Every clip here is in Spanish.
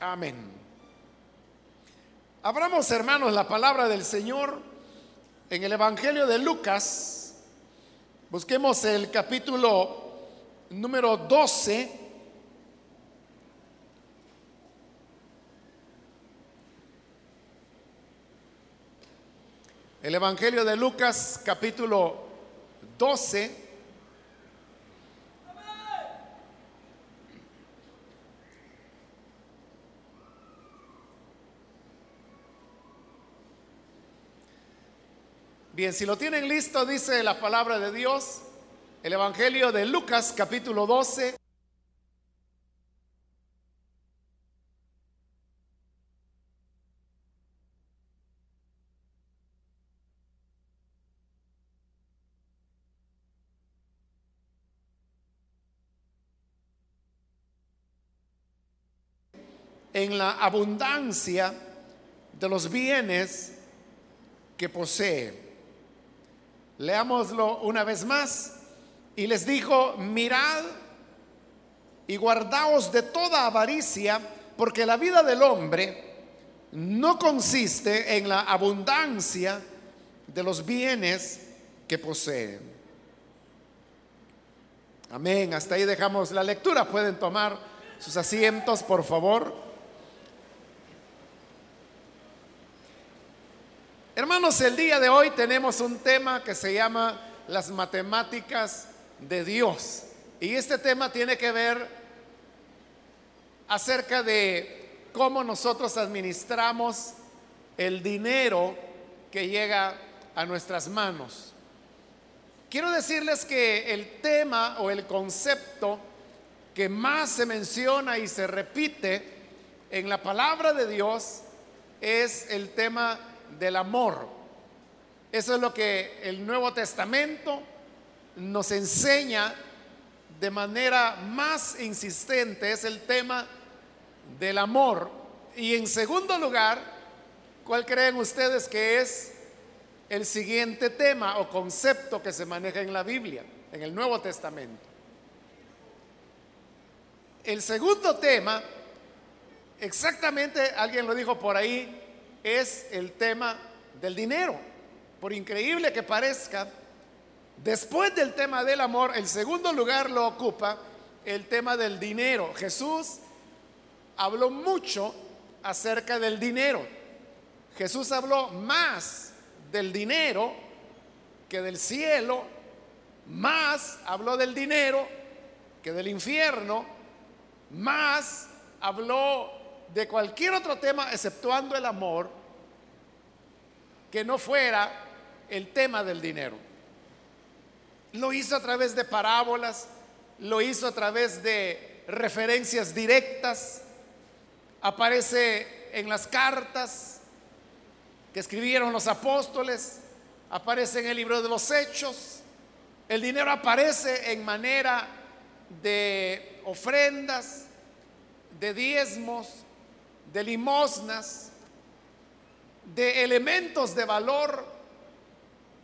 Amén. Abramos, hermanos, la palabra del Señor en el Evangelio de Lucas. Busquemos el capítulo número 12. El Evangelio de Lucas, capítulo 12. Bien, si lo tienen listo, dice la palabra de Dios, el Evangelio de Lucas capítulo 12. en la abundancia de los bienes que posee. Leámoslo una vez más. Y les dijo, mirad y guardaos de toda avaricia, porque la vida del hombre no consiste en la abundancia de los bienes que posee. Amén. Hasta ahí dejamos la lectura. Pueden tomar sus asientos, por favor. Hermanos, el día de hoy tenemos un tema que se llama las matemáticas de Dios. Y este tema tiene que ver acerca de cómo nosotros administramos el dinero que llega a nuestras manos. Quiero decirles que el tema o el concepto que más se menciona y se repite en la palabra de Dios es el tema del amor. Eso es lo que el Nuevo Testamento nos enseña de manera más insistente, es el tema del amor. Y en segundo lugar, ¿cuál creen ustedes que es el siguiente tema o concepto que se maneja en la Biblia, en el Nuevo Testamento? El segundo tema, exactamente, alguien lo dijo por ahí, es el tema del dinero. Por increíble que parezca, después del tema del amor, el segundo lugar lo ocupa el tema del dinero. Jesús habló mucho acerca del dinero. Jesús habló más del dinero que del cielo, más habló del dinero que del infierno, más habló de cualquier otro tema exceptuando el amor que no fuera el tema del dinero. Lo hizo a través de parábolas, lo hizo a través de referencias directas, aparece en las cartas que escribieron los apóstoles, aparece en el libro de los hechos, el dinero aparece en manera de ofrendas, de diezmos, de limosnas, de elementos de valor,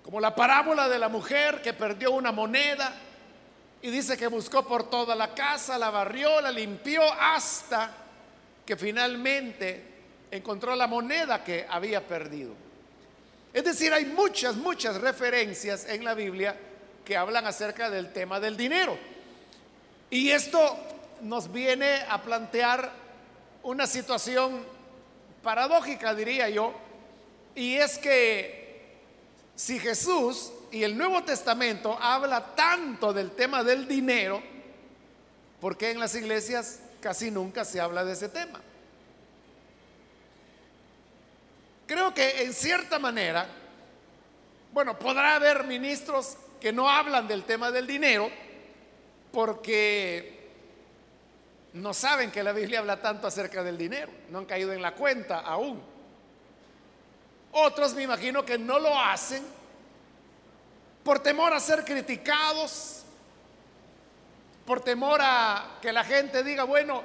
como la parábola de la mujer que perdió una moneda y dice que buscó por toda la casa, la barrió, la limpió hasta que finalmente encontró la moneda que había perdido. Es decir, hay muchas, muchas referencias en la Biblia que hablan acerca del tema del dinero. Y esto nos viene a plantear una situación paradójica, diría yo, y es que si Jesús y el Nuevo Testamento habla tanto del tema del dinero, ¿por qué en las iglesias casi nunca se habla de ese tema? Creo que en cierta manera, bueno, podrá haber ministros que no hablan del tema del dinero porque no saben que la Biblia habla tanto acerca del dinero, no han caído en la cuenta aún. Otros me imagino que no lo hacen por temor a ser criticados, por temor a que la gente diga, bueno,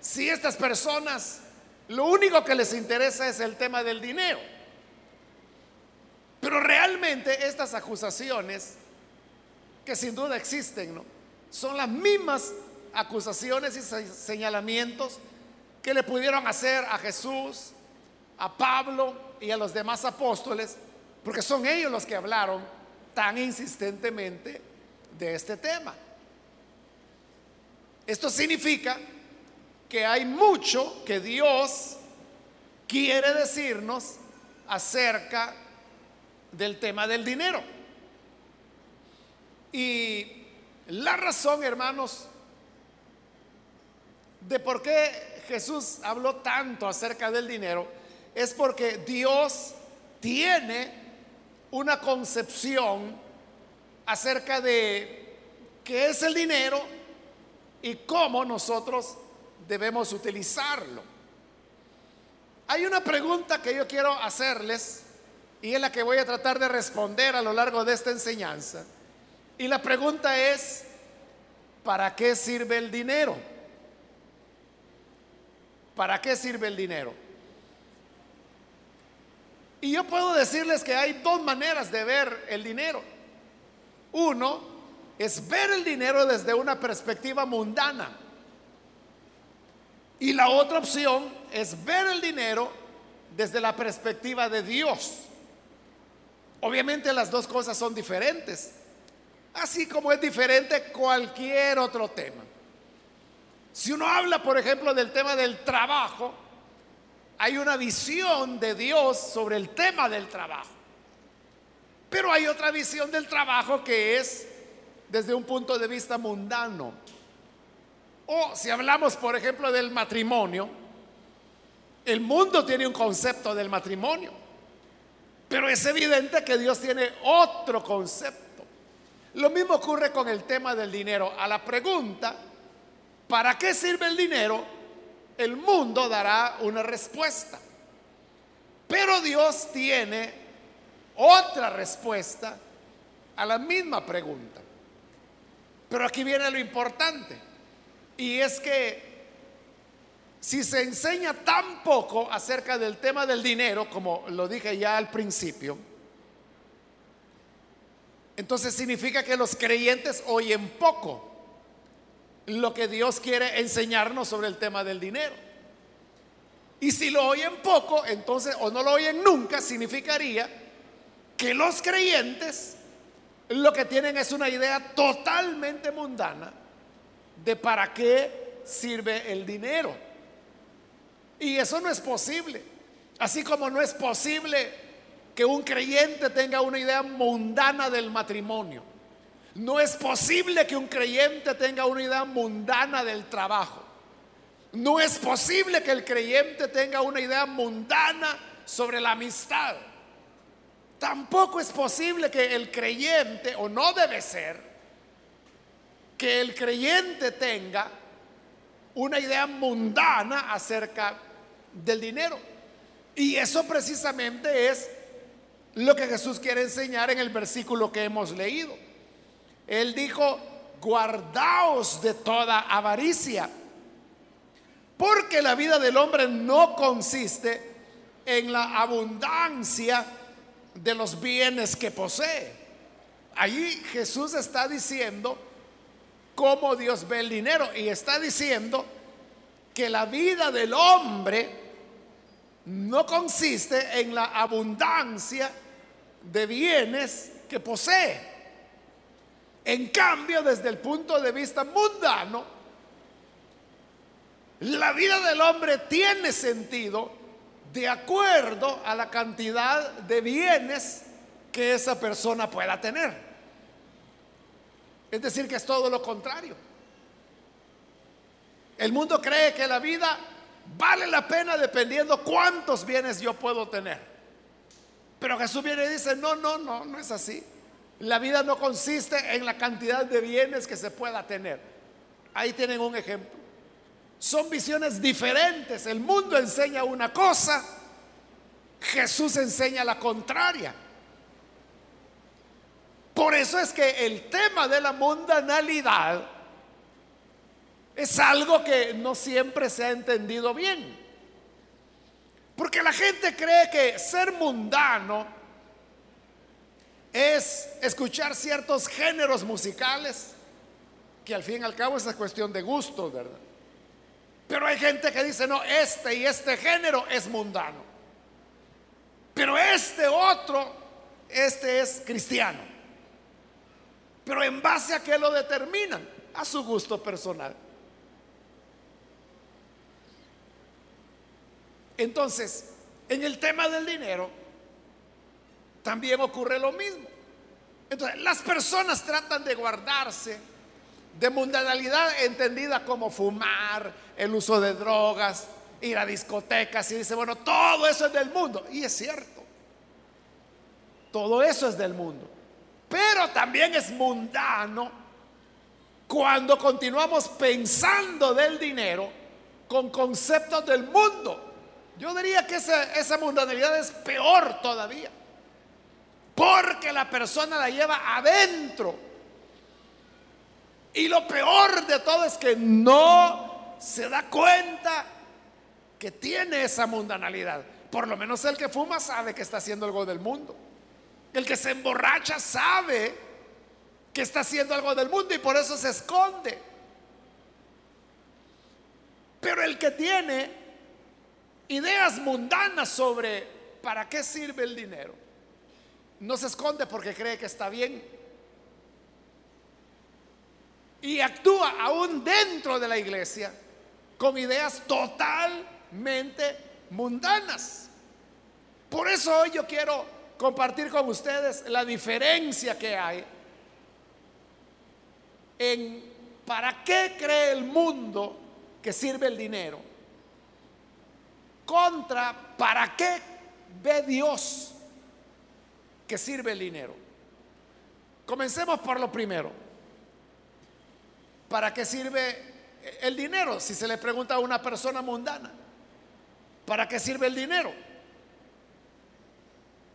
si estas personas lo único que les interesa es el tema del dinero. Pero realmente estas acusaciones, que sin duda existen, ¿no? son las mismas acusaciones y señalamientos que le pudieron hacer a Jesús, a Pablo y a los demás apóstoles, porque son ellos los que hablaron tan insistentemente de este tema. Esto significa que hay mucho que Dios quiere decirnos acerca del tema del dinero. Y la razón, hermanos, de por qué Jesús habló tanto acerca del dinero es porque Dios tiene una concepción acerca de qué es el dinero y cómo nosotros debemos utilizarlo. Hay una pregunta que yo quiero hacerles y es la que voy a tratar de responder a lo largo de esta enseñanza. Y la pregunta es, ¿para qué sirve el dinero? ¿Para qué sirve el dinero? Y yo puedo decirles que hay dos maneras de ver el dinero. Uno es ver el dinero desde una perspectiva mundana. Y la otra opción es ver el dinero desde la perspectiva de Dios. Obviamente las dos cosas son diferentes, así como es diferente cualquier otro tema. Si uno habla, por ejemplo, del tema del trabajo, hay una visión de Dios sobre el tema del trabajo. Pero hay otra visión del trabajo que es desde un punto de vista mundano. O si hablamos, por ejemplo, del matrimonio, el mundo tiene un concepto del matrimonio, pero es evidente que Dios tiene otro concepto. Lo mismo ocurre con el tema del dinero. A la pregunta, ¿para qué sirve el dinero? El mundo dará una respuesta. Pero Dios tiene otra respuesta a la misma pregunta. Pero aquí viene lo importante. Y es que si se enseña tan poco acerca del tema del dinero, como lo dije ya al principio, entonces significa que los creyentes oyen poco lo que Dios quiere enseñarnos sobre el tema del dinero. Y si lo oyen poco, entonces, o no lo oyen nunca, significaría que los creyentes lo que tienen es una idea totalmente mundana de para qué sirve el dinero. Y eso no es posible. Así como no es posible que un creyente tenga una idea mundana del matrimonio. No es posible que un creyente tenga una idea mundana del trabajo. No es posible que el creyente tenga una idea mundana sobre la amistad. Tampoco es posible que el creyente, o no debe ser, que el creyente tenga una idea mundana acerca del dinero. Y eso precisamente es lo que Jesús quiere enseñar en el versículo que hemos leído. Él dijo, guardaos de toda avaricia, porque la vida del hombre no consiste en la abundancia de los bienes que posee. Allí Jesús está diciendo cómo Dios ve el dinero y está diciendo que la vida del hombre no consiste en la abundancia de bienes que posee. En cambio, desde el punto de vista mundano, la vida del hombre tiene sentido de acuerdo a la cantidad de bienes que esa persona pueda tener. Es decir, que es todo lo contrario. El mundo cree que la vida vale la pena dependiendo cuántos bienes yo puedo tener. Pero Jesús viene y dice, no, no, no, no es así. La vida no consiste en la cantidad de bienes que se pueda tener. Ahí tienen un ejemplo. Son visiones diferentes. El mundo enseña una cosa, Jesús enseña la contraria. Por eso es que el tema de la mundanalidad es algo que no siempre se ha entendido bien. Porque la gente cree que ser mundano es escuchar ciertos géneros musicales, que al fin y al cabo es cuestión de gusto, ¿verdad? Pero hay gente que dice, no, este y este género es mundano. Pero este otro, este es cristiano. Pero en base a qué lo determinan? A su gusto personal. Entonces, en el tema del dinero, también ocurre lo mismo. Entonces, las personas tratan de guardarse de mundanalidad entendida como fumar, el uso de drogas, ir a discotecas y dice, bueno, todo eso es del mundo. Y es cierto, todo eso es del mundo. Pero también es mundano cuando continuamos pensando del dinero con conceptos del mundo. Yo diría que esa, esa mundanalidad es peor todavía. Porque la persona la lleva adentro. Y lo peor de todo es que no se da cuenta que tiene esa mundanalidad. Por lo menos el que fuma sabe que está haciendo algo del mundo. El que se emborracha sabe que está haciendo algo del mundo y por eso se esconde. Pero el que tiene ideas mundanas sobre para qué sirve el dinero, no se esconde porque cree que está bien. Y actúa aún dentro de la iglesia con ideas totalmente mundanas. Por eso hoy yo quiero compartir con ustedes la diferencia que hay en para qué cree el mundo que sirve el dinero contra para qué ve Dios que sirve el dinero. Comencemos por lo primero. ¿Para qué sirve el dinero? Si se le pregunta a una persona mundana, ¿para qué sirve el dinero?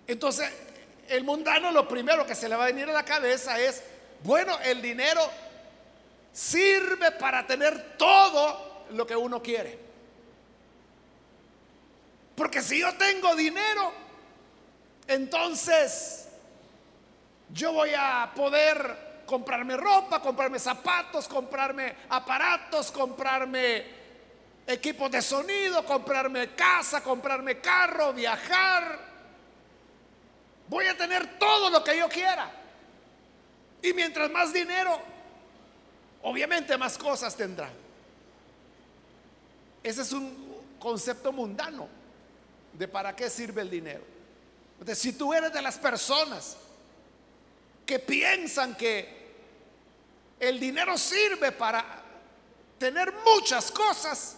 Entonces, el mundano lo primero que se le va a venir a la cabeza es, bueno, el dinero sirve para tener todo lo que uno quiere. Porque si yo tengo dinero, entonces yo voy a poder comprarme ropa, comprarme zapatos, comprarme aparatos, comprarme equipos de sonido, comprarme casa, comprarme carro, viajar. Voy a tener todo lo que yo quiera. Y mientras más dinero, obviamente más cosas tendrá. Ese es un concepto mundano de para qué sirve el dinero. Entonces, si tú eres de las personas que piensan que el dinero sirve para tener muchas cosas,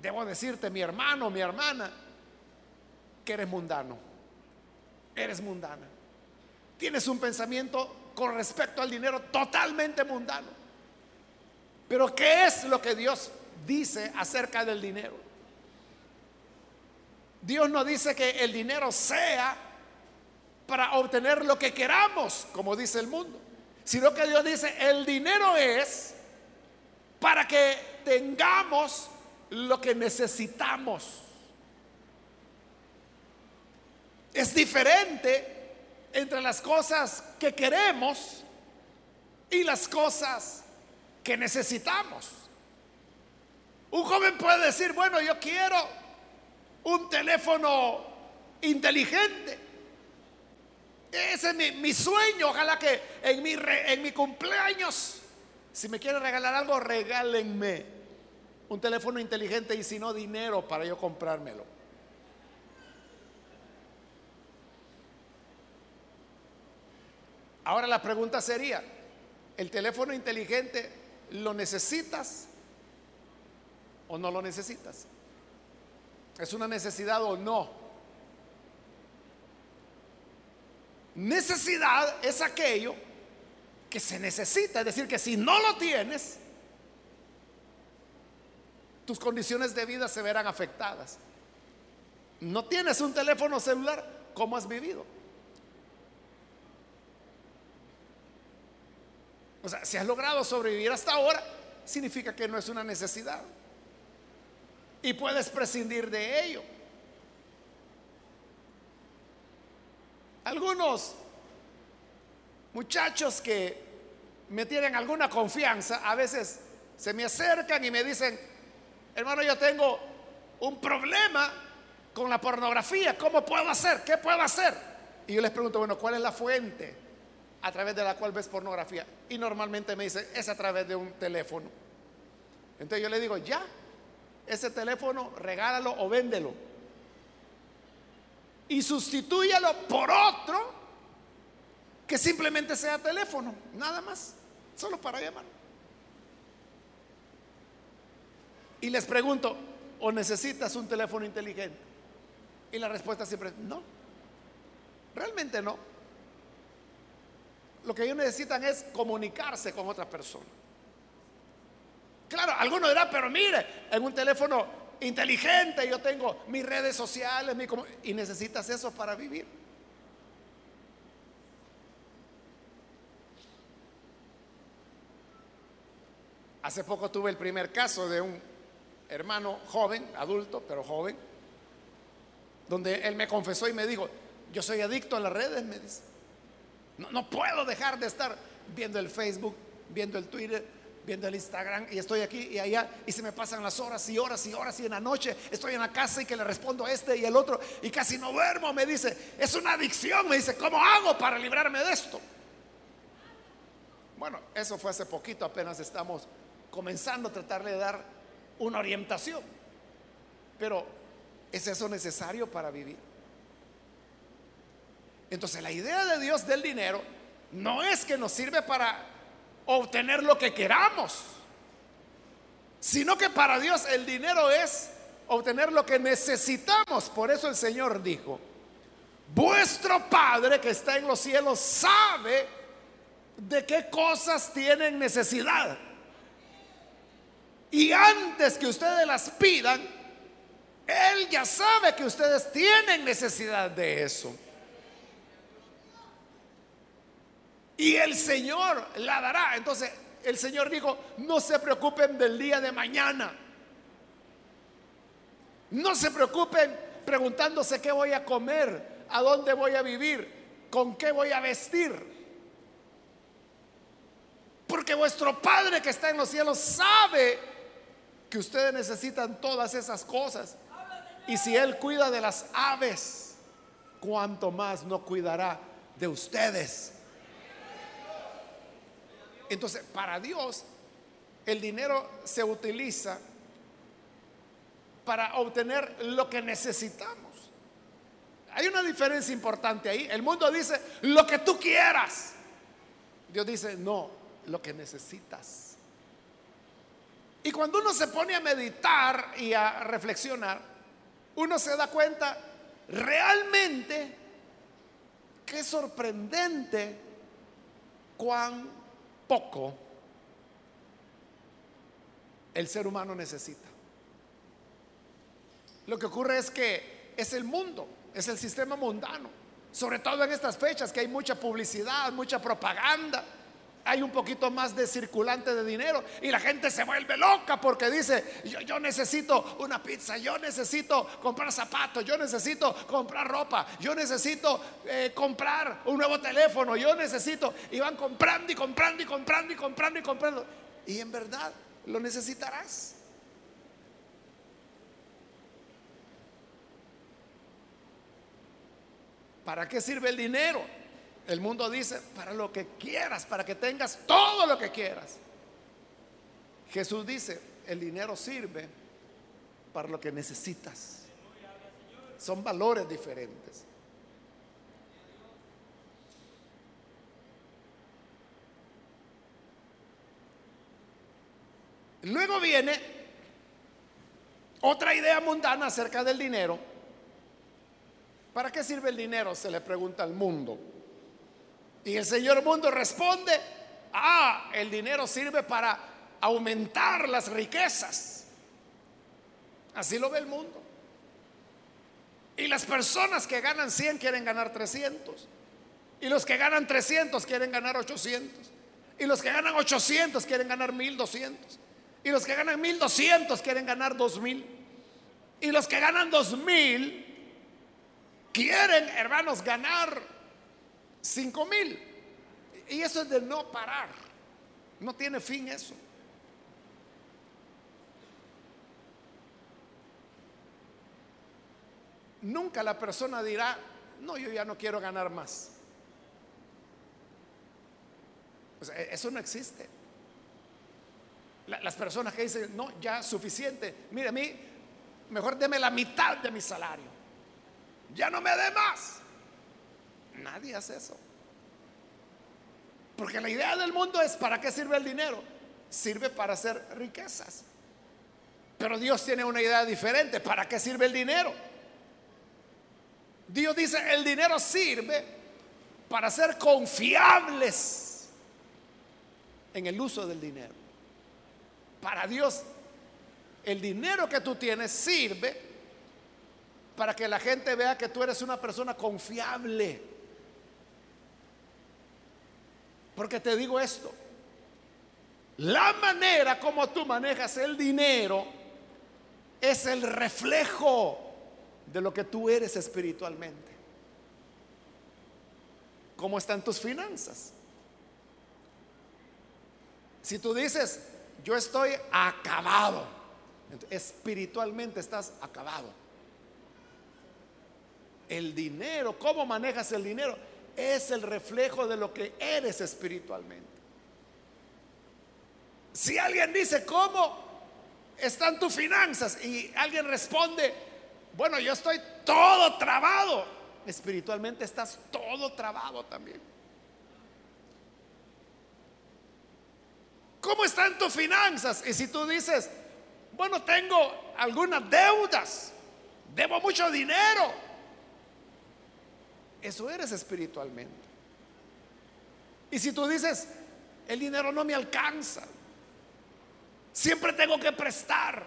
debo decirte, mi hermano, mi hermana, que eres mundano. Eres mundana. Tienes un pensamiento con respecto al dinero totalmente mundano. Pero ¿qué es lo que Dios dice acerca del dinero? Dios no dice que el dinero sea para obtener lo que queramos, como dice el mundo, sino que Dios dice, el dinero es para que tengamos lo que necesitamos. Es diferente entre las cosas que queremos y las cosas que necesitamos. Un joven puede decir, bueno, yo quiero un teléfono inteligente. Ese es mi, sueño. Ojalá que en mi, en mi cumpleaños, si me quieren regalar algo, regálenme un teléfono inteligente y si no, dinero para yo comprármelo. Ahora la pregunta sería, ¿el teléfono inteligente lo necesitas o no lo necesitas? ¿Es una necesidad o no? Necesidad es aquello que se necesita, es decir, que si no lo tienes, tus condiciones de vida se verán afectadas. No tienes un teléfono celular, ¿cómo has vivido? O sea, si has logrado sobrevivir hasta ahora, significa que no es una necesidad y puedes prescindir de ello. Algunos muchachos que me tienen alguna confianza, a veces se me acercan y me dicen, hermano, yo tengo un problema con la pornografía. ¿Cómo puedo hacer? ¿Qué puedo hacer? Y yo les pregunto, bueno, ¿cuál es la fuente a través de la cual ves pornografía? Y normalmente me dice, es a través de un teléfono. Entonces yo le digo, ya, ese teléfono, regálalo o véndelo. Y sustitúyalo por otro que simplemente sea teléfono, nada más, solo para llamar. Y les pregunto, ¿o necesitas un teléfono inteligente? Y la respuesta siempre es no. Realmente no. Lo que ellos necesitan es comunicarse con otras personas. Claro, algunos dirán, pero mire, en un teléfono inteligente yo tengo mis redes sociales, mi y necesitas eso para vivir. Hace poco tuve el primer caso de un hermano joven, adulto, pero joven, donde él me confesó y me dijo, yo soy adicto a las redes, me dice. No puedo dejar de estar viendo el Facebook, viendo el Twitter, viendo el Instagram y estoy aquí y allá y se me pasan las horas y horas y horas y en la noche estoy en la casa y que le respondo a este y el otro y casi no duermo, me dice, es una adicción, me dice, ¿cómo hago para librarme de esto? Bueno, eso fue hace poquito, apenas estamos comenzando a tratar de dar una orientación, pero ¿es eso necesario para vivir? Entonces la idea de Dios del dinero no es que nos sirve para obtener lo que queramos, sino que para Dios el dinero es obtener lo que necesitamos. Por eso el Señor dijo, vuestro Padre que está en los cielos sabe de qué cosas tienen necesidad. Y antes que ustedes las pidan, Él ya sabe que ustedes tienen necesidad de eso. Y el Señor la dará. Entonces el Señor dijo, no se preocupen del día de mañana. No se preocupen preguntándose qué voy a comer, a dónde voy a vivir, con qué voy a vestir. Porque vuestro Padre que está en los cielos sabe que ustedes necesitan todas esas cosas. Y si Él cuida de las aves, cuánto más no cuidará de ustedes. Entonces, para Dios, el dinero se utiliza para obtener lo que necesitamos. Hay una diferencia importante ahí. El mundo dice, lo que tú quieras. Dios dice, no, lo que necesitas. Y cuando uno se pone a meditar y a reflexionar, uno se da cuenta realmente que es sorprendente cuán poco el ser humano necesita. Lo que ocurre es que es el mundo, es el sistema mundano, sobre todo en estas fechas que hay mucha publicidad, mucha propaganda hay un poquito más de circulante de dinero y la gente se vuelve loca porque dice, yo, necesito una pizza, yo necesito comprar zapatos, yo necesito comprar ropa, yo necesito eh, comprar un nuevo teléfono, yo necesito, y van comprando y comprando y comprando y comprando y comprando. Y en verdad lo necesitarás. ¿Para qué sirve el dinero? El mundo dice, para lo que quieras, para que tengas todo lo que quieras. Jesús dice, el dinero sirve para lo que necesitas. Son valores diferentes. Luego viene otra idea mundana acerca del dinero. ¿Para qué sirve el dinero? Se le pregunta al mundo. Y el Señor mundo responde, ah, el dinero sirve para aumentar las riquezas. Así lo ve el mundo. Y las personas que ganan 100 quieren ganar 300. Y los que ganan 300 quieren ganar 800. Y los que ganan 800 quieren ganar 1200. Y los que ganan 1200 quieren ganar 2000. Y los que ganan 2000 quieren, hermanos, ganar Cinco mil. Y eso es de no parar. No tiene fin eso. Nunca la persona dirá, no, yo ya no quiero ganar más. Eso no existe. Las personas que dicen, no, ya suficiente. Mire, a mí, mejor deme la mitad de mi salario. Ya no me dé más. Nadie hace eso. Porque la idea del mundo es, ¿para qué sirve el dinero? Sirve para hacer riquezas. Pero Dios tiene una idea diferente. ¿Para qué sirve el dinero? Dios dice, el dinero sirve para ser confiables en el uso del dinero. Para Dios, el dinero que tú tienes sirve para que la gente vea que tú eres una persona confiable. Porque te digo esto, la manera como tú manejas el dinero es el reflejo de lo que tú eres espiritualmente. ¿Cómo están tus finanzas? Si tú dices, yo estoy acabado, espiritualmente estás acabado. El dinero, cómo manejas el dinero, es el reflejo de lo que eres espiritualmente. Si alguien dice, ¿cómo están tus finanzas? Y alguien responde, bueno, yo estoy todo trabado. Espiritualmente estás todo trabado también. ¿Cómo están tus finanzas? Y si tú dices, bueno, tengo algunas deudas, debo mucho dinero. Eso eres espiritualmente. Y si tú dices, el dinero no me alcanza, siempre tengo que prestar.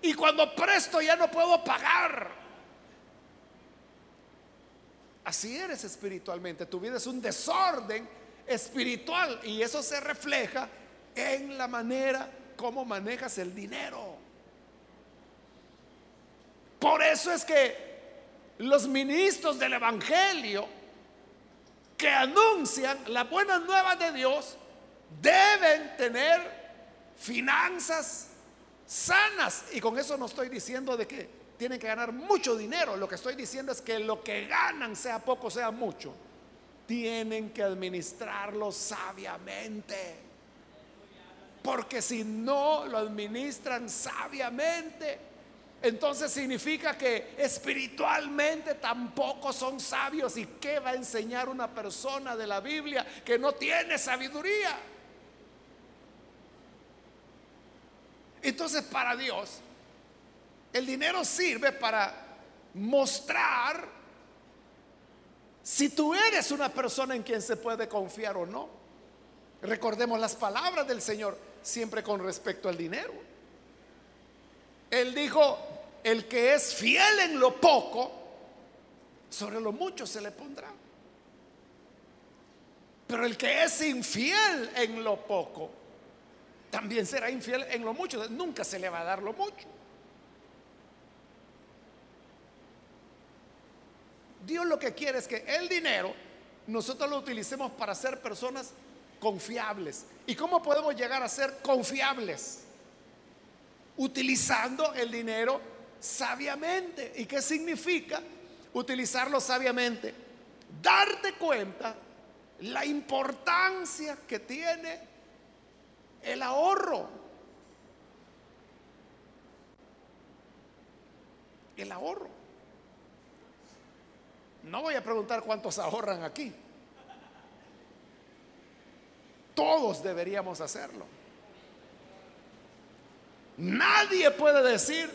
Y cuando presto ya no puedo pagar. Así eres espiritualmente. Tu vida es un desorden espiritual y eso se refleja en la manera como manejas el dinero. Por eso es que los ministros del Evangelio que anuncian la buena nueva de Dios deben tener finanzas sanas. Y con eso no estoy diciendo de que tienen que ganar mucho dinero. Lo que estoy diciendo es que lo que ganan, sea poco, sea mucho, tienen que administrarlo sabiamente. Porque si no lo administran sabiamente, entonces significa que espiritualmente tampoco son sabios. ¿Y qué va a enseñar una persona de la Biblia que no tiene sabiduría? Entonces para Dios, el dinero sirve para mostrar si tú eres una persona en quien se puede confiar o no. Recordemos las palabras del Señor siempre con respecto al dinero. Él dijo, el que es fiel en lo poco, sobre lo mucho se le pondrá. Pero el que es infiel en lo poco, también será infiel en lo mucho. Nunca se le va a dar lo mucho. Dios lo que quiere es que el dinero nosotros lo utilicemos para ser personas confiables. ¿Y cómo podemos llegar a ser confiables? Utilizando el dinero sabiamente. ¿Y qué significa utilizarlo sabiamente? Darte cuenta la importancia que tiene el ahorro. El ahorro. No voy a preguntar cuántos ahorran aquí. Todos deberíamos hacerlo. Nadie puede decir,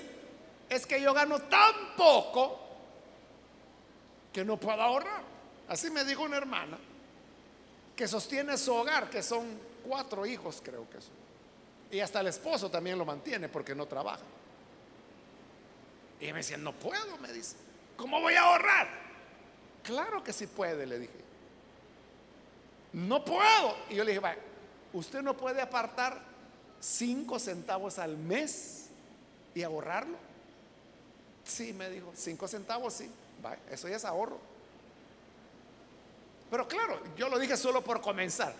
es que yo gano tan poco que no puedo ahorrar. Así me dijo una hermana que sostiene su hogar, que son cuatro hijos creo que son. Y hasta el esposo también lo mantiene porque no trabaja. Y me decía, no puedo, me dice. ¿Cómo voy a ahorrar? Claro que sí puede, le dije. No puedo. Y yo le dije, usted no puede apartar cinco centavos al mes y ahorrarlo. Sí, me dijo, cinco centavos, sí. eso ya es ahorro. Pero claro, yo lo dije solo por comenzar.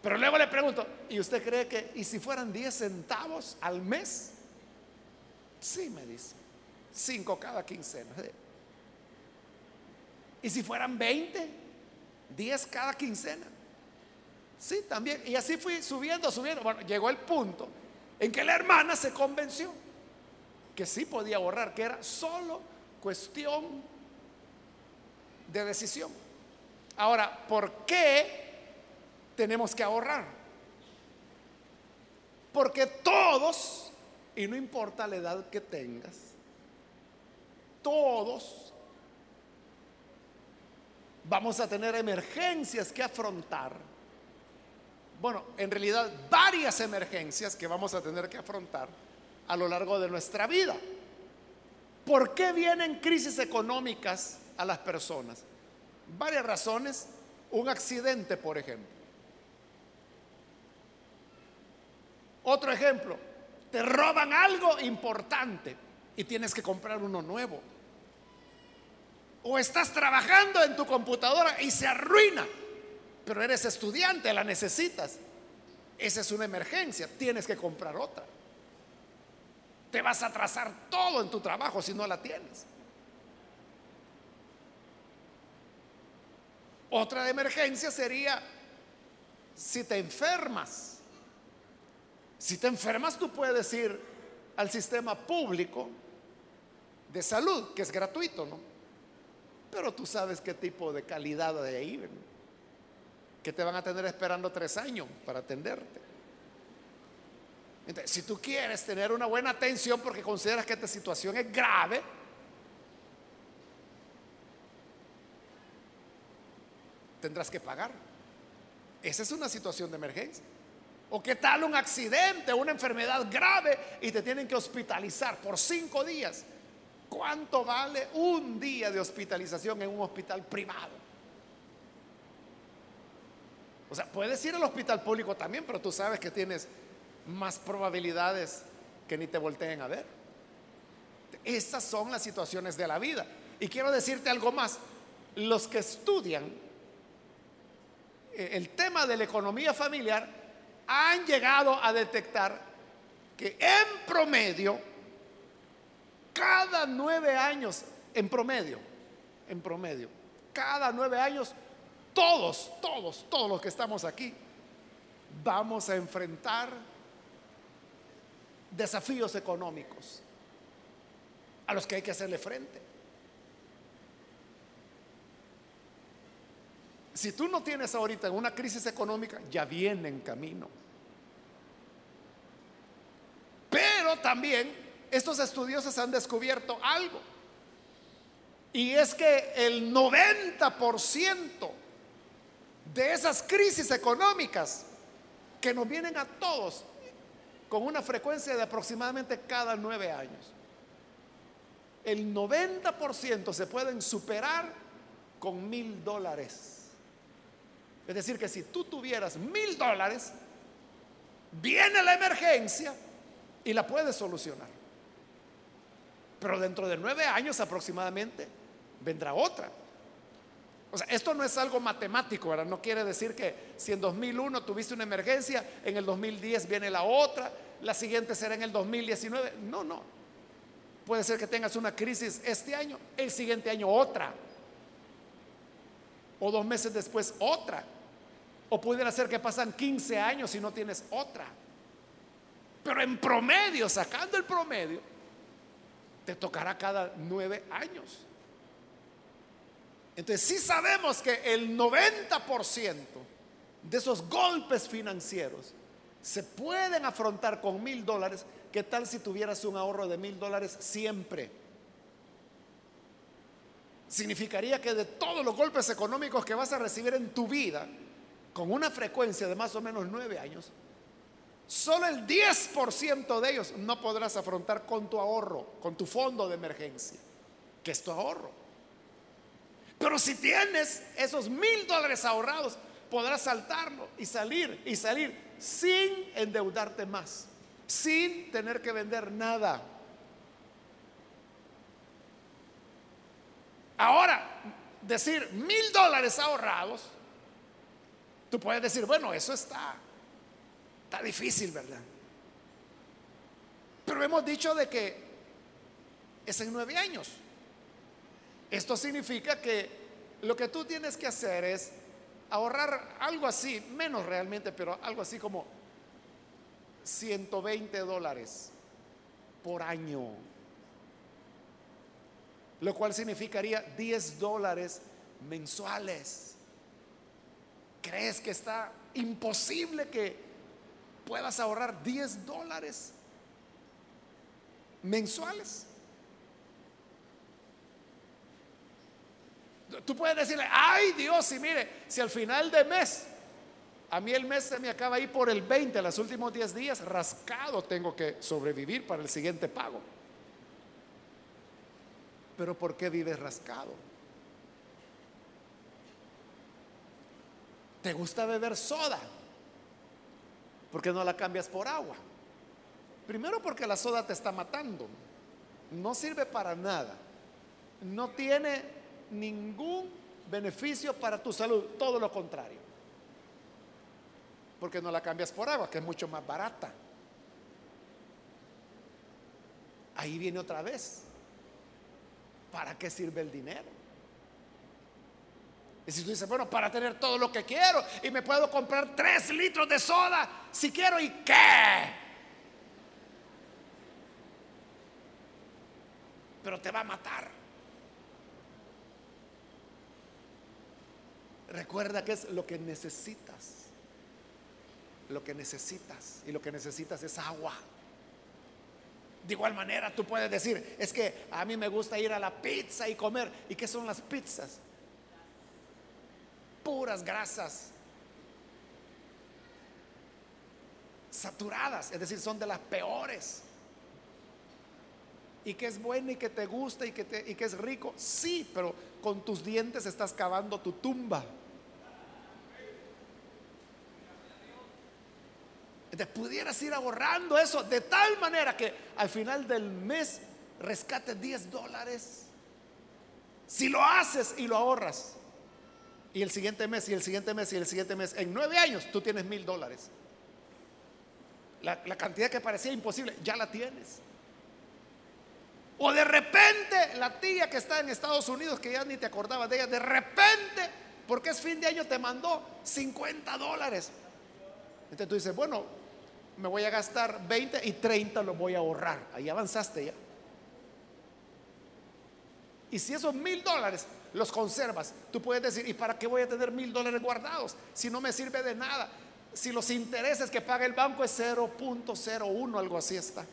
Pero luego le pregunto, ¿y usted cree que, y si fueran 10 centavos al mes? Sí, me dice. cinco cada quincena. Y si fueran 20, 10 cada quincena. Sí, también. Y así fui subiendo, subiendo. Bueno, llegó el punto en que la hermana se convenció que sí podía ahorrar, que era solo cuestión de decisión. Ahora, ¿por qué tenemos que ahorrar? Porque todos, y no importa la edad que tengas, todos vamos a tener emergencias que afrontar. Bueno, en realidad varias emergencias que vamos a tener que afrontar a lo largo de nuestra vida. ¿Por qué vienen crisis económicas a las personas? Varias razones. Un accidente, por ejemplo. Otro ejemplo, te roban algo importante y tienes que comprar uno nuevo. O estás trabajando en tu computadora y se arruina, pero eres estudiante, la necesitas. Esa es una emergencia, tienes que comprar otra. Te vas a atrasar todo en tu trabajo si no la tienes. Otra emergencia sería si te enfermas. Si te enfermas, tú puedes ir al sistema público de salud, que es gratuito, ¿no? Pero tú sabes qué tipo de calidad de ahí, que te van a tener esperando tres años para atenderte. Entonces, si tú quieres tener una buena atención porque consideras que esta situación es grave, tendrás que pagar. Esa es una situación de emergencia. O qué tal un accidente, una enfermedad grave y te tienen que hospitalizar por cinco días. ¿Cuánto vale un día de hospitalización en un hospital privado? O sea, puedes ir al hospital público también, pero tú sabes que tienes más probabilidades que ni te volteen a ver. Esas son las situaciones de la vida. Y quiero decirte algo más. Los que estudian eh, el tema de la economía familiar han llegado a detectar que en promedio cada nueve años, en promedio, en promedio, cada nueve años, todos, todos, todos los que estamos aquí, vamos a enfrentar desafíos económicos a los que hay que hacerle frente. Si tú no tienes ahorita una crisis económica, ya viene en camino. Pero también estos estudiosos han descubierto algo. Y es que el 90% de esas crisis económicas que nos vienen a todos con una frecuencia de aproximadamente cada nueve años, el 90% se pueden superar con mil dólares. Es decir, que si tú tuvieras mil dólares, viene la emergencia y la puedes solucionar. Pero dentro de nueve años aproximadamente vendrá otra. O sea, esto no es algo matemático, ¿verdad? No quiere decir que si en 2001 tuviste una emergencia, en el 2010 viene la otra, la siguiente será en el 2019. No, no. Puede ser que tengas una crisis este año, el siguiente año otra. O dos meses después otra. O pudiera ser que pasan 15 años y no tienes otra. Pero en promedio, sacando el promedio, te tocará cada nueve años. Entonces sí sabemos que el 90% de esos golpes financieros se pueden afrontar con mil dólares. ¿Qué tal si tuvieras un ahorro de mil dólares siempre? Significaría que de todos los golpes económicos que vas a recibir en tu vida, con una frecuencia de más o menos nueve años, Solo el 10% de ellos no podrás afrontar con tu ahorro, con tu fondo de emergencia, que es tu ahorro. Pero si tienes esos mil dólares ahorrados, podrás saltarlo y salir y salir sin endeudarte más, sin tener que vender nada. Ahora, decir mil dólares ahorrados, tú puedes decir, bueno, eso está Está difícil, ¿verdad? Pero hemos dicho de que es en nueve años. Esto significa que lo que tú tienes que hacer es ahorrar algo así, menos realmente, pero algo así como 120 dólares por año. Lo cual significaría 10 dólares mensuales. ¿Crees que está imposible que puedas ahorrar 10 dólares mensuales? Tú puedes decirle, ay Dios, y mire, si al final de mes, a mí el mes se me acaba ahí por el 20, los últimos 10 días, rascado tengo que sobrevivir para el siguiente pago. Pero ¿por qué vives rascado? ¿Te gusta beber soda? ¿Por qué no la cambias por agua? Primero porque la soda te está matando. No sirve para nada. No tiene ningún beneficio para tu salud. Todo lo contrario. Porque no la cambias por agua, que es mucho más barata. Ahí viene otra vez. ¿Para qué sirve el dinero? Y si tú dices, bueno, para tener todo lo que quiero y me puedo comprar tres litros de soda si quiero, ¿y qué? Pero te va a matar. Recuerda que es lo que necesitas. Lo que necesitas. Y lo que necesitas es agua. De igual manera, tú puedes decir, es que a mí me gusta ir a la pizza y comer. ¿Y qué son las pizzas? puras grasas saturadas, es decir, son de las peores. Y que es bueno y que te gusta y que, te, y que es rico, sí, pero con tus dientes estás cavando tu tumba. Te pudieras ir ahorrando eso de tal manera que al final del mes rescates 10 dólares. Si lo haces y lo ahorras, y el siguiente mes, y el siguiente mes, y el siguiente mes. En nueve años tú tienes mil dólares. La, cantidad que parecía imposible, ya la tienes. O de repente la tía que está en Estados Unidos, que ya ni te acordabas de ella, de repente, porque es fin de año, te mandó 50 dólares. Entonces tú dices, bueno, me voy a gastar 20 y 30 lo voy a ahorrar. Ahí avanzaste ya. Y si esos mil dólares los conservas, tú puedes decir, ¿y para qué voy a tener mil dólares guardados si no me sirve de nada? Si los intereses que paga el banco es 0.01, algo así está.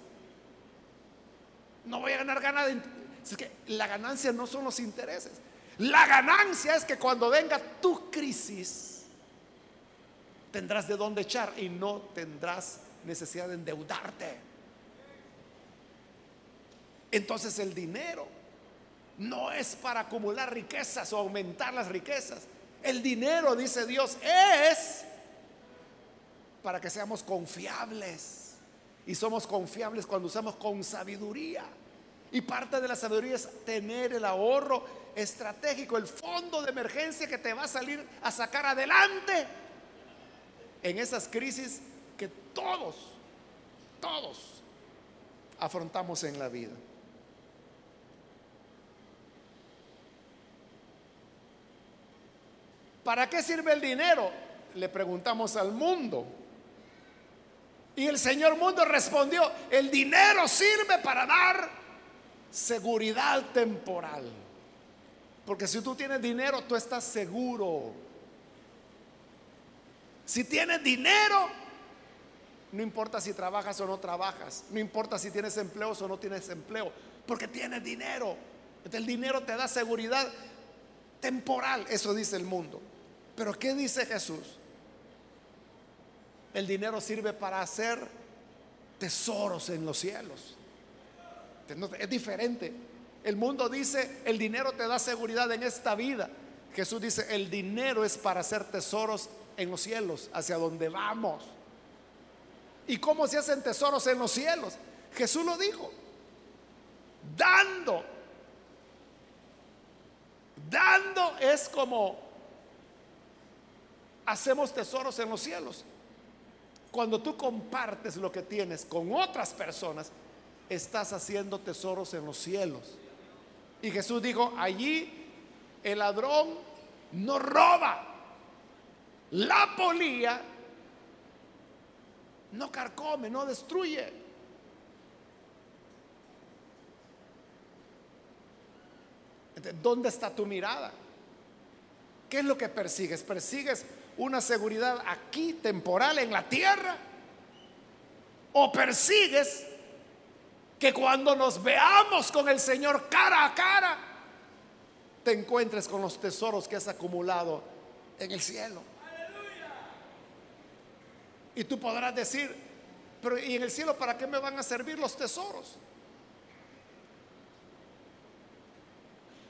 No voy a ganar ganas de... Es que la ganancia no son los intereses. La ganancia es que cuando venga tu crisis, tendrás de dónde echar y no tendrás necesidad de endeudarte. Entonces el dinero no es para acumular riquezas o aumentar las riquezas. El dinero, dice Dios, es para que seamos confiables. Y somos confiables cuando usamos con sabiduría. Y parte de la sabiduría es tener el ahorro estratégico, el fondo de emergencia que te va a salir a sacar adelante en esas crisis que todos, todos afrontamos en la vida. ¿Para qué sirve el dinero? Le preguntamos al mundo. Y el Señor mundo respondió, el dinero sirve para dar seguridad temporal. Porque si tú tienes dinero, tú estás seguro. Si tienes dinero, no importa si trabajas o no trabajas, no importa si tienes empleo o no tienes empleo, porque tienes dinero. El dinero te da seguridad temporal, eso dice el mundo. Pero ¿qué dice Jesús? El dinero sirve para hacer tesoros en los cielos. Es diferente. El mundo dice, el dinero te da seguridad en esta vida. Jesús dice, el dinero es para hacer tesoros en los cielos, hacia donde vamos. ¿Y cómo se hacen tesoros en los cielos? Jesús lo dijo, dando. Dando es como hacemos tesoros en los cielos. Cuando tú compartes lo que tienes con otras personas, estás haciendo tesoros en los cielos. Y Jesús dijo, allí el ladrón no roba, la polía no carcome, no destruye. ¿Dónde está tu mirada? ¿Qué es lo que persigues? ¿Persigues una seguridad aquí temporal en la tierra? ¿O persigues que cuando nos veamos con el Señor cara a cara, te encuentres con los tesoros que has acumulado en el cielo? Y tú podrás decir, pero ¿y en el cielo para qué me van a servir los tesoros?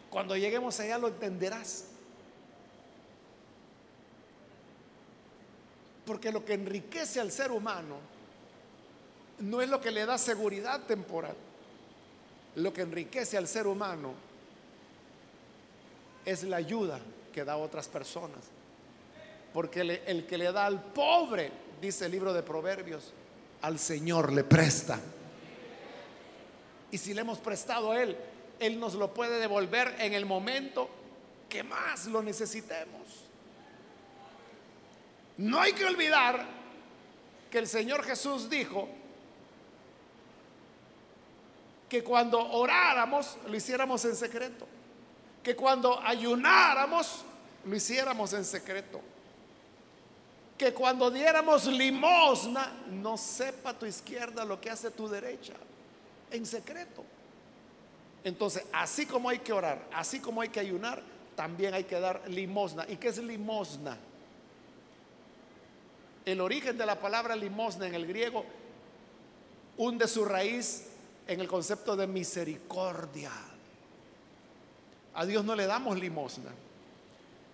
Cuando lleguemos allá lo entenderás. Porque lo que enriquece al ser humano no es lo que le da seguridad temporal. Lo que enriquece al ser humano es la ayuda que da a otras personas. Porque el que le da al pobre, dice el libro de Proverbios, al Señor le presta. Y si le hemos prestado a Él, Él nos lo puede devolver en el momento que más lo necesitemos. No hay que olvidar que el Señor Jesús dijo que cuando oráramos lo hiciéramos en secreto, que cuando ayunáramos lo hiciéramos en secreto, que cuando diéramos limosna no sepa tu izquierda lo que hace tu derecha, en secreto. Entonces, así como hay que orar, así como hay que ayunar, también hay que dar limosna. ¿Y qué es limosna? El origen de la palabra limosna en el griego hunde su raíz en el concepto de misericordia. A Dios no le damos limosna.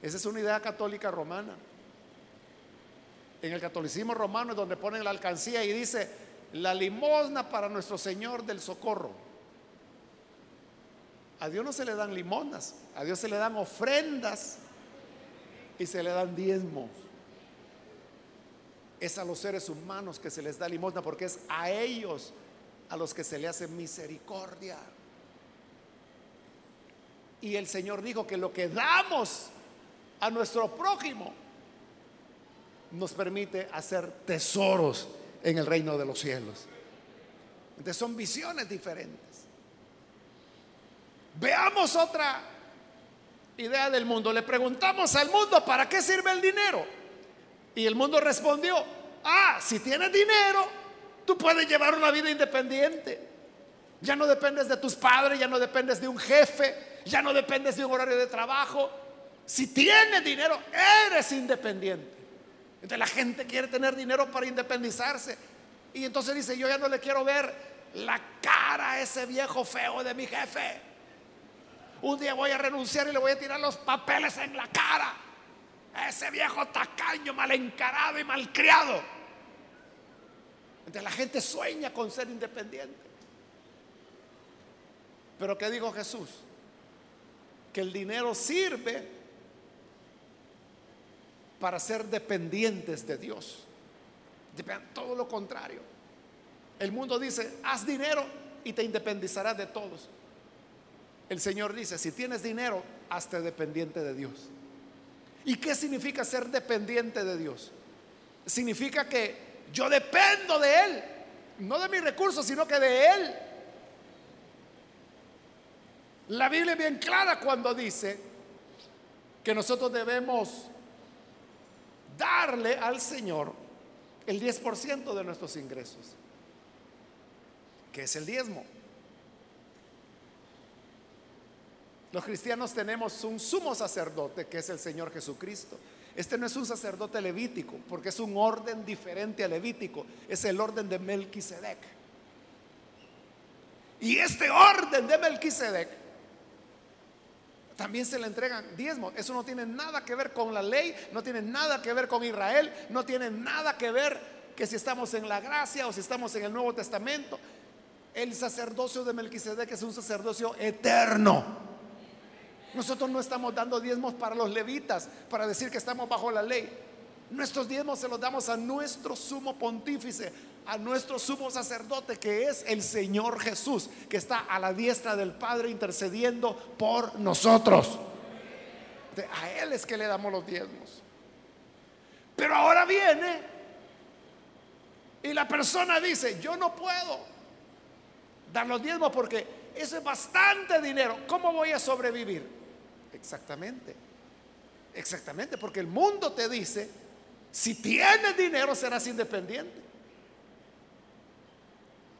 Esa es una idea católica romana. En el catolicismo romano es donde ponen la alcancía y dice la limosna para nuestro Señor del socorro. A Dios no se le dan limonas, a Dios se le dan ofrendas y se le dan diezmos. Es a los seres humanos que se les da limosna porque es a ellos a los que se le hace misericordia. Y el Señor dijo que lo que damos a nuestro prójimo nos permite hacer tesoros en el reino de los cielos. Entonces son visiones diferentes. Veamos otra idea del mundo. Le preguntamos al mundo, ¿para qué sirve el dinero? Y el mundo respondió, ah, si tienes dinero, tú puedes llevar una vida independiente. Ya no dependes de tus padres, ya no dependes de un jefe, ya no dependes de un horario de trabajo. Si tienes dinero, eres independiente. Entonces la gente quiere tener dinero para independizarse. Y entonces dice, yo ya no le quiero ver la cara a ese viejo feo de mi jefe. Un día voy a renunciar y le voy a tirar los papeles en la cara. Ese viejo tacaño, mal encarado y mal criado. Entonces la gente sueña con ser independiente. Pero ¿qué dijo Jesús? Que el dinero sirve para ser dependientes de Dios. Todo lo contrario. El mundo dice, haz dinero y te independizarás de todos. El Señor dice, si tienes dinero, hazte dependiente de Dios. ¿Y qué significa ser dependiente de Dios? Significa que yo dependo de Él, no de mis recursos, sino que de Él. La Biblia es bien clara cuando dice que nosotros debemos darle al Señor el 10% de nuestros ingresos, que es el diezmo. Los cristianos tenemos un sumo sacerdote que es el Señor Jesucristo. Este no es un sacerdote levítico, porque es un orden diferente al levítico, es el orden de Melquisedec. Y este orden de Melquisedec también se le entregan diezmos. Eso no tiene nada que ver con la ley, no tiene nada que ver con Israel, no tiene nada que ver que si estamos en la gracia o si estamos en el Nuevo Testamento. El sacerdocio de Melquisedec es un sacerdocio eterno. Nosotros no estamos dando diezmos para los levitas, para decir que estamos bajo la ley. Nuestros diezmos se los damos a nuestro sumo pontífice, a nuestro sumo sacerdote que es el Señor Jesús, que está a la diestra del Padre intercediendo por nosotros. A Él es que le damos los diezmos. Pero ahora viene y la persona dice, yo no puedo dar los diezmos porque eso es bastante dinero. ¿Cómo voy a sobrevivir? Exactamente. Exactamente, porque el mundo te dice, si tienes dinero serás independiente.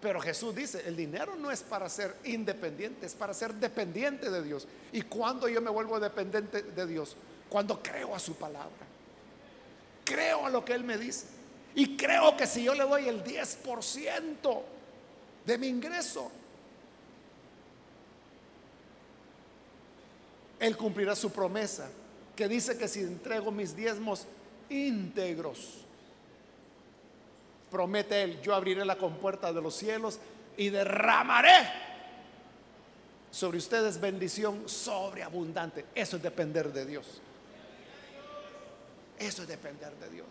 Pero Jesús dice, el dinero no es para ser independiente, es para ser dependiente de Dios. ¿Y cuando yo me vuelvo dependiente de Dios? Cuando creo a su palabra. Creo a lo que Él me dice. Y creo que si yo le doy el 10% de mi ingreso, Él cumplirá su promesa, que dice que si entrego mis diezmos íntegros, promete Él, yo abriré la compuerta de los cielos y derramaré sobre ustedes bendición sobreabundante. Eso es depender de Dios. Eso es depender de Dios.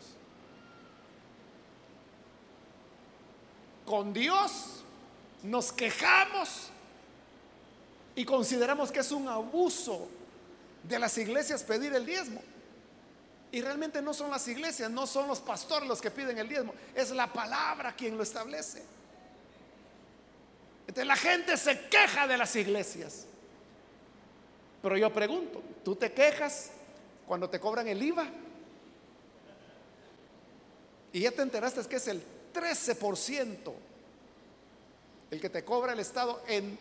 Con Dios nos quejamos y consideramos que es un abuso de las iglesias pedir el diezmo. Y realmente no son las iglesias, no son los pastores los que piden el diezmo, es la palabra quien lo establece. Entonces la gente se queja de las iglesias. Pero yo pregunto, ¿tú te quejas cuando te cobran el IVA? Y ya te enteraste que es el 13% el que te cobra el Estado en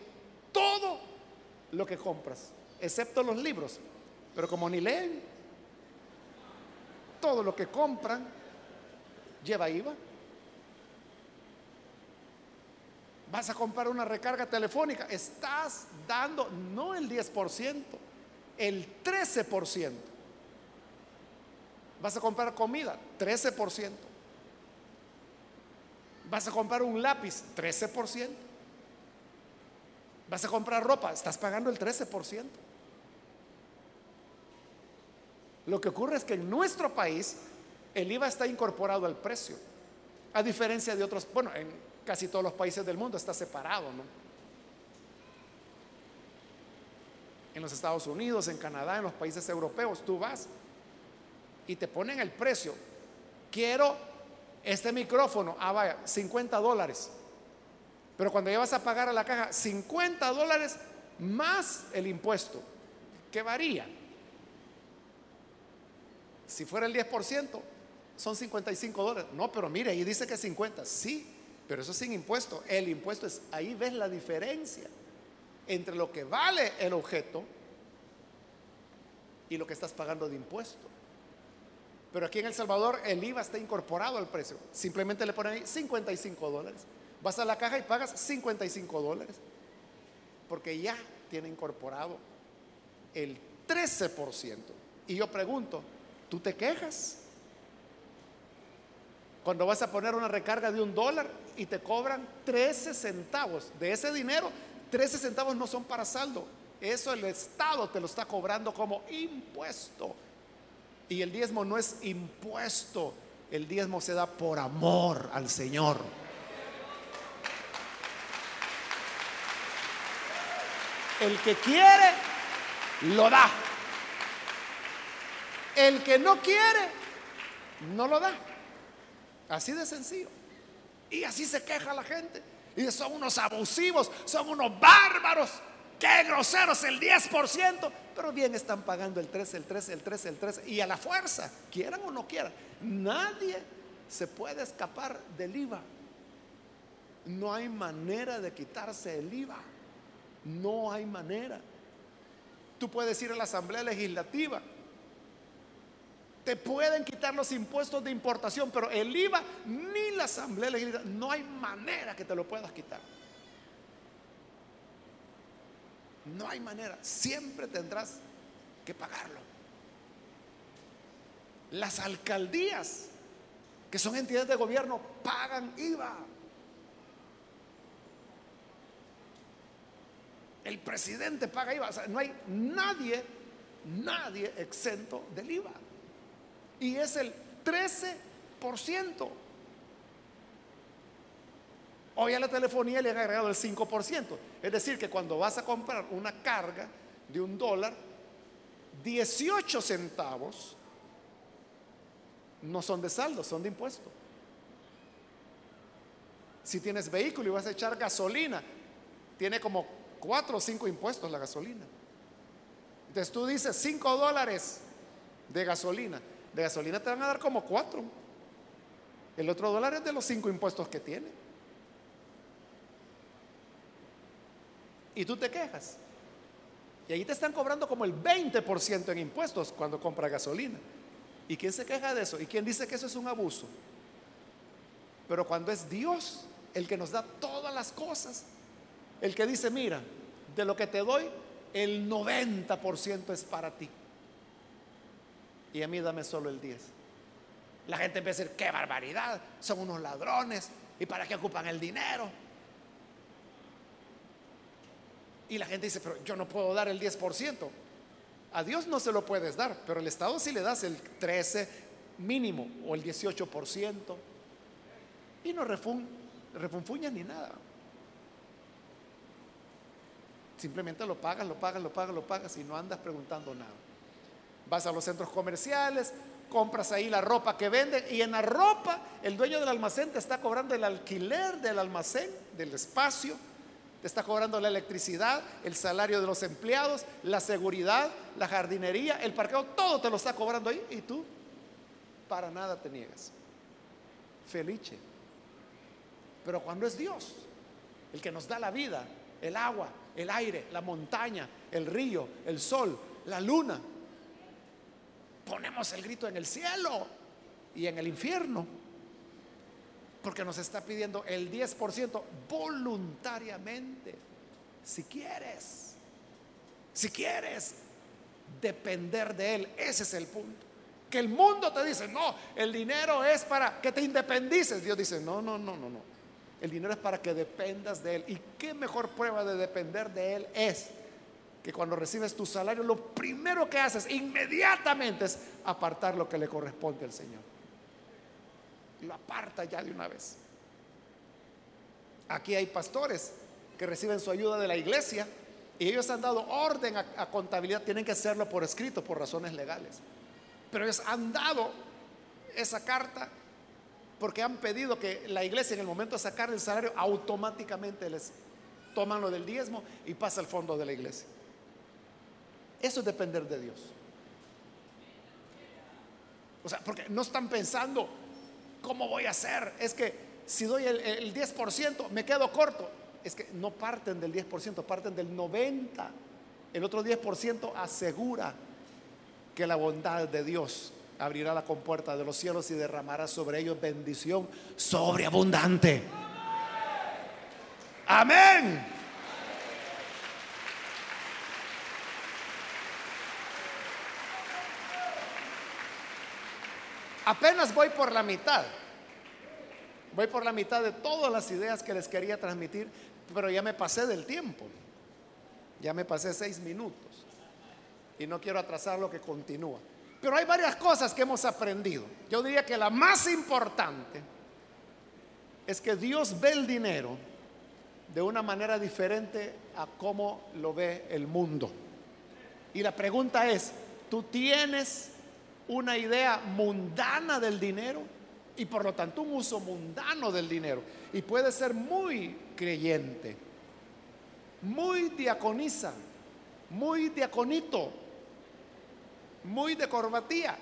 todo lo que compras, excepto los libros. Pero como ni leen, todo lo que compran lleva IVA. Vas a comprar una recarga telefónica, estás dando no el 10%, el 13%. Vas a comprar comida, 13%. Vas a comprar un lápiz, 13%. Vas a comprar ropa, estás pagando el 13%. Lo que ocurre es que en nuestro país el IVA está incorporado al precio, a diferencia de otros, bueno, en casi todos los países del mundo está separado, ¿no? En los Estados Unidos, en Canadá, en los países europeos, tú vas y te ponen el precio. Quiero este micrófono, ah, vaya, 50 dólares. Pero cuando llevas a pagar a la caja, 50 dólares más el impuesto, que varía. Si fuera el 10%, son 55 dólares. No, pero mire, ahí dice que 50. Sí, pero eso sin impuesto. El impuesto es, ahí ves la diferencia entre lo que vale el objeto y lo que estás pagando de impuesto. Pero aquí en El Salvador el IVA está incorporado al precio. Simplemente le ponen ahí 55 dólares. Vas a la caja y pagas 55 dólares. Porque ya tiene incorporado el 13%. Y yo pregunto, tú te quejas. Cuando vas a poner una recarga de un dólar y te cobran 13 centavos de ese dinero, 13 centavos no son para saldo. Eso el Estado te lo está cobrando como impuesto. Y el diezmo no es impuesto, el diezmo se da por amor al Señor. El que quiere, lo da. El que no quiere, no lo da. Así de sencillo. Y así se queja la gente. Y son unos abusivos, son unos bárbaros. Qué groseros, el 10%. Pero bien están pagando el 13, el 13, el 13, el 13. Y a la fuerza, quieran o no quieran. Nadie se puede escapar del IVA. No hay manera de quitarse el IVA. No hay manera. Tú puedes ir a la Asamblea Legislativa te pueden quitar los impuestos de importación, pero el IVA ni la Asamblea Legislativa, no hay manera que te lo puedas quitar. No hay manera, siempre tendrás que pagarlo. Las alcaldías, que son entidades de gobierno, pagan IVA. El presidente paga IVA. no hay nadie, nadie exento del IVA y es el 13%. Hoy a la telefonía le han agregado el 5%. Es decir, que cuando vas a comprar una carga de un dólar, 18 centavos no son de saldo, son de impuesto. Si tienes vehículo y vas a echar gasolina, tiene como 4 o 5 impuestos la gasolina. Entonces tú dices 5 dólares de gasolina. De gasolina te van a dar como 4. El otro dólar es de los 5 impuestos que tiene. Y tú te quejas. Y ahí te están cobrando como el 20% en impuestos cuando compra gasolina. ¿Y quién se queja de eso? ¿Y quién dice que eso es un abuso? Pero cuando es Dios el que nos da todas las cosas, el que dice, mira, de lo que te doy, el 90% es para ti. Y a mí dame solo el 10. La gente empieza a decir, qué barbaridad, son unos ladrones. ¿Y para qué ocupan el dinero? Y la gente dice, pero yo no puedo dar el 10%. A Dios no se lo puedes dar, pero al Estado sí le das el 13 mínimo o el 18%. Y no refun, refunfuñas ni nada. Simplemente lo pagas, lo pagas, lo pagas, lo pagas y no andas preguntando nada. Vas a los centros comerciales, compras ahí la ropa que venden y en la ropa el dueño del almacén te está cobrando el alquiler del almacén, del espacio te está cobrando la electricidad, el salario de los empleados, la seguridad, la jardinería, el parqueo, todo te lo está cobrando ahí y tú para nada te niegas. Felice. Pero cuando es Dios el que nos da la vida, el agua, el aire, la montaña, el río, el sol, la luna, ponemos el grito en el cielo y en el infierno. Porque nos está pidiendo el 10% voluntariamente. Si quieres, si quieres depender de Él, ese es el punto. Que el mundo te dice, no, el dinero es para que te independices. Dios dice, no, no, no, no, no. El dinero es para que dependas de Él. ¿Y qué mejor prueba de depender de Él es que cuando recibes tu salario, lo primero que haces inmediatamente es apartar lo que le corresponde al Señor? lo aparta ya de una vez. Aquí hay pastores que reciben su ayuda de la iglesia y ellos han dado orden a, contabilidad, tienen que hacerlo por escrito, por razones legales. Pero ellos han dado esa carta porque han pedido que la iglesia en el momento de sacar el salario automáticamente les toman lo del diezmo y pasa al fondo de la iglesia. Eso es depender de Dios. O sea, porque no están pensando, ¿cómo voy a hacer? Es que si doy el, 10%, me quedo corto. Es que no parten del 10%, parten del 90%. El otro 10% asegura que la bondad de Dios abrirá la compuerta de los cielos y derramará sobre ellos bendición sobreabundante. Amén. Apenas voy por la mitad. Voy por la mitad de todas las ideas que les quería transmitir, pero ya me pasé del tiempo. Ya me pasé seis minutos. Y no quiero atrasar lo que continúa. Pero hay varias cosas que hemos aprendido. Yo diría que la más importante es que Dios ve el dinero de una manera diferente a cómo lo ve el mundo. Y la pregunta es, ¿tú tienes una idea mundana del dinero y por lo tanto un uso mundano del dinero. Y puede ser muy creyente, muy diaconisa, muy diaconito, muy de corbatía.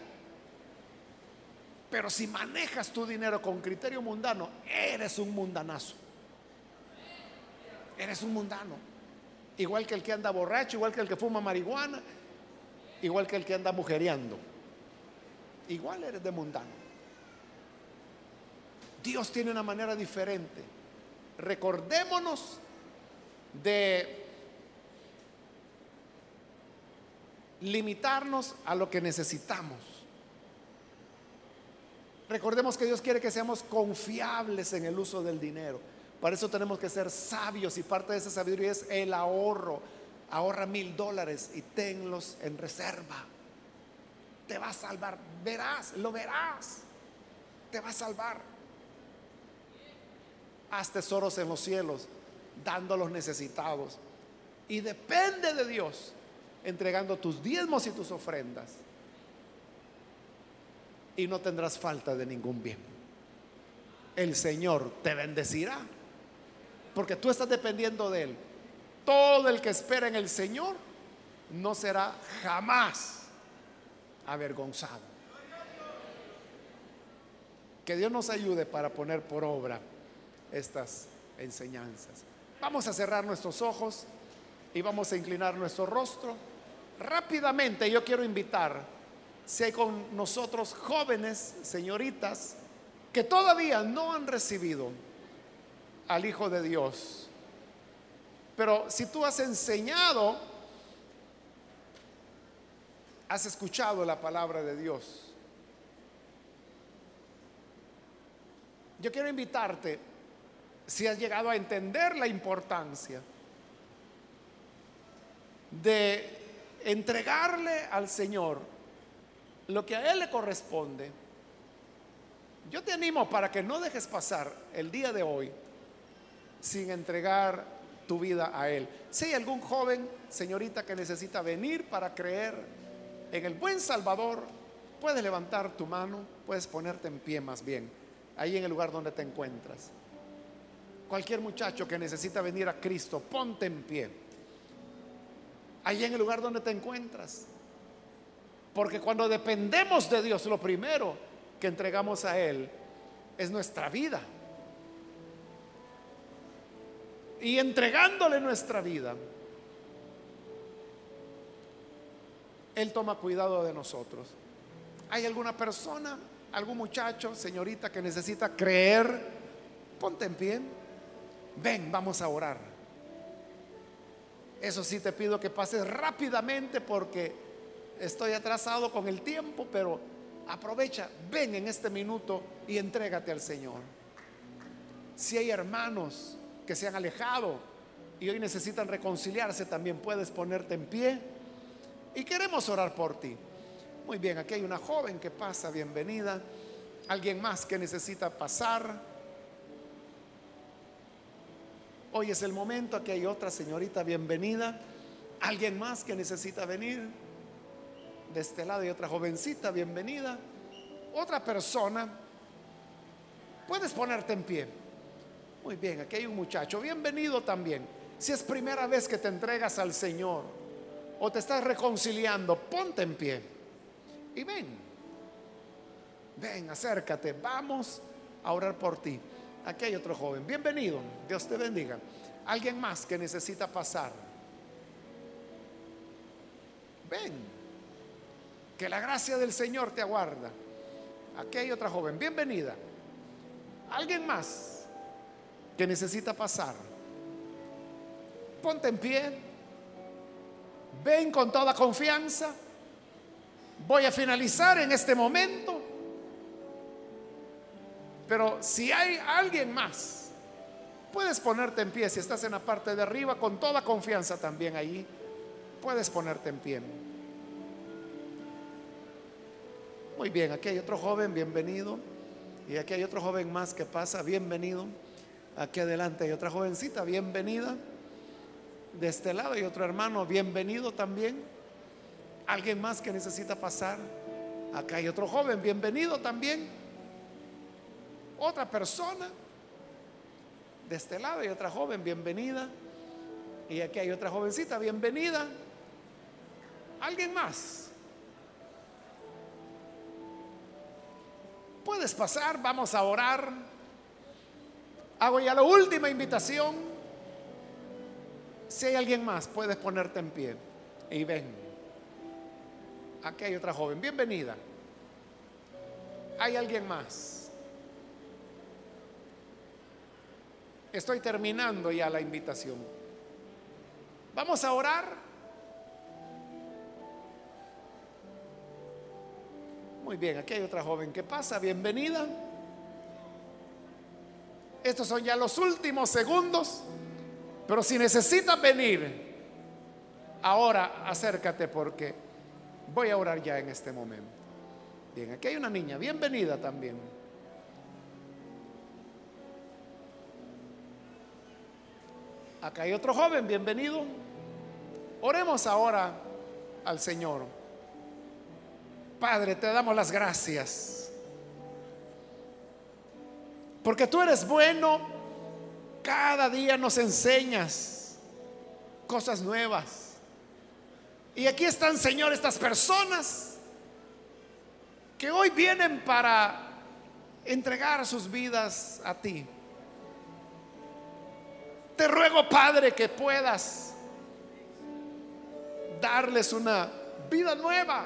Pero si manejas tu dinero con criterio mundano, eres un mundanazo. Eres un mundano. Igual que el que anda borracho, igual que el que fuma marihuana, igual que el que anda mujereando igual eres de mundano. Dios tiene una manera diferente. Recordémonos de limitarnos a lo que necesitamos. Recordemos que Dios quiere que seamos confiables en el uso del dinero. Para eso tenemos que ser sabios y parte de esa sabiduría es el ahorro. Ahorra mil dólares y tenlos en reserva te va a salvar. Verás, lo verás. Te va a salvar. haz tesoros en los cielos, dando a los necesitados. Y depende de Dios, entregando tus diezmos y tus ofrendas. Y no tendrás falta de ningún bien. El Señor te bendecirá, porque tú estás dependiendo de Él. Todo el que espera en el Señor no será jamás avergonzado. Que Dios nos ayude para poner por obra estas enseñanzas. Vamos a cerrar nuestros ojos y vamos a inclinar nuestro rostro. Rápidamente yo quiero invitar, hay con nosotros jóvenes, señoritas, que todavía no han recibido al Hijo de Dios. Pero si tú has enseñado, has escuchado la palabra de Dios, Yo quiero invitarte, si has llegado a entender la importancia de entregarle al Señor lo que a Él le corresponde, yo te animo para que no dejes pasar el día de hoy sin entregar tu vida a Él. Si hay algún joven, señorita, que necesita venir para creer en el buen Salvador, puedes levantar tu mano, puedes ponerte en pie más bien ahí en el lugar donde te encuentras. Cualquier muchacho que necesita venir a Cristo, ponte en pie. Ahí en el lugar donde te encuentras. Porque cuando dependemos de Dios, lo primero que entregamos a Él es nuestra vida. Y entregándole nuestra vida, Él toma cuidado de nosotros. ¿Hay alguna persona algún muchacho, señorita que necesita creer, ponte en pie. Ven, vamos a orar. Eso sí te pido que pases rápidamente porque estoy atrasado con el tiempo, pero aprovecha, ven en este minuto y entrégate al Señor. Si hay hermanos que se han alejado y hoy necesitan reconciliarse, también puedes ponerte en pie y queremos orar por ti. Muy bien, aquí hay una joven que pasa, bienvenida. Alguien más que necesita pasar. Hoy es el momento, aquí hay otra señorita, bienvenida. Alguien más que necesita venir. De este lado hay otra jovencita, bienvenida. Otra persona. Puedes ponerte en pie. Muy bien, aquí hay un muchacho, bienvenido también. Si es primera vez que te entregas al Señor o te estás reconciliando, ponte en pie y ven. Ven, acércate, vamos a orar por ti. Aquí hay otro joven. Bienvenido, Dios te bendiga. Alguien más que necesita pasar. Ven, que la gracia del Señor te aguarda. Aquí hay otra joven. Bienvenida. Alguien más que necesita pasar. Ponte en pie. Ven con toda confianza. Voy a finalizar en este momento. Pero si hay alguien más, puedes ponerte en pie. Si estás en la parte de arriba, con toda confianza también ahí, puedes ponerte en pie. Muy bien, aquí hay otro joven, bienvenido. Y aquí hay otro joven más que pasa, bienvenido. Aquí adelante hay otra jovencita, bienvenida. De este lado hay otro hermano, bienvenido también. ¿Alguien más que necesita pasar? Acá hay otro joven, bienvenido también. Otra persona. De este lado hay otra joven, bienvenida. Y aquí hay otra jovencita, bienvenida. ¿Alguien más? Puedes pasar, vamos a orar. Hago ya la última invitación. Si hay alguien más, puedes ponerte en pie y ven. Aquí hay otra joven. Bienvenida. ¿Hay alguien más? Estoy terminando ya la invitación. Vamos a orar. Muy bien, aquí hay otra joven que pasa. Bienvenida. Estos son ya los últimos segundos. Pero si necesitas venir, ahora acércate porque Voy a orar ya en este momento. Bien, aquí hay una niña, bienvenida también. Acá hay otro joven, bienvenido. Oremos ahora al Señor. Padre, te damos las gracias. Porque tú eres bueno, cada día nos enseñas cosas nuevas. Y aquí están, Señor, estas personas que hoy vienen para entregar sus vidas a ti. Te ruego, Padre, que puedas darles una vida nueva.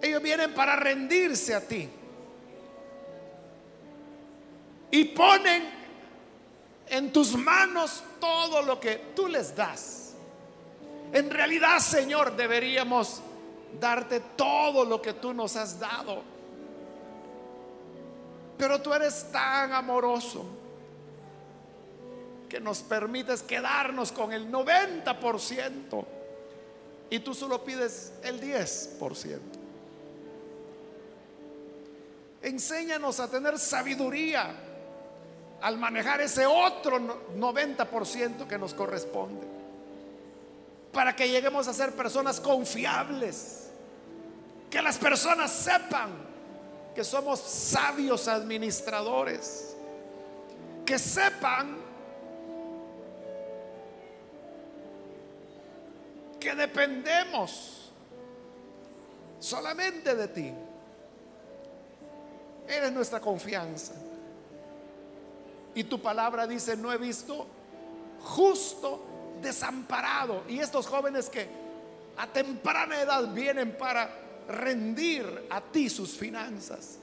Ellos vienen para rendirse a ti. Y ponen en tus manos todo lo que tú les das. En realidad, Señor, deberíamos darte todo lo que tú nos has dado. Pero tú eres tan amoroso que nos permites quedarnos con el 90% y tú solo pides el 10%. Enséñanos a tener sabiduría al manejar ese otro 90% que nos corresponde. Para que lleguemos a ser personas confiables. Que las personas sepan que somos sabios administradores. Que sepan que dependemos solamente de ti. Eres nuestra confianza. Y tu palabra dice, no he visto justo desamparado. Y estos jóvenes que a temprana edad vienen para rendir a ti sus finanzas,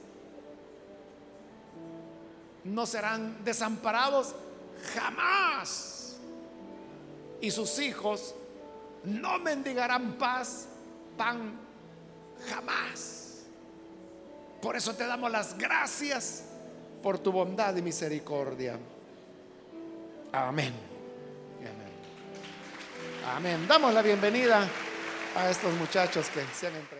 no serán desamparados jamás. Y sus hijos no mendigarán paz, pan, jamás. Por eso te damos las gracias por tu bondad y misericordia. Amén. Amén. Amén. Damos la bienvenida a estos muchachos que se han entrado.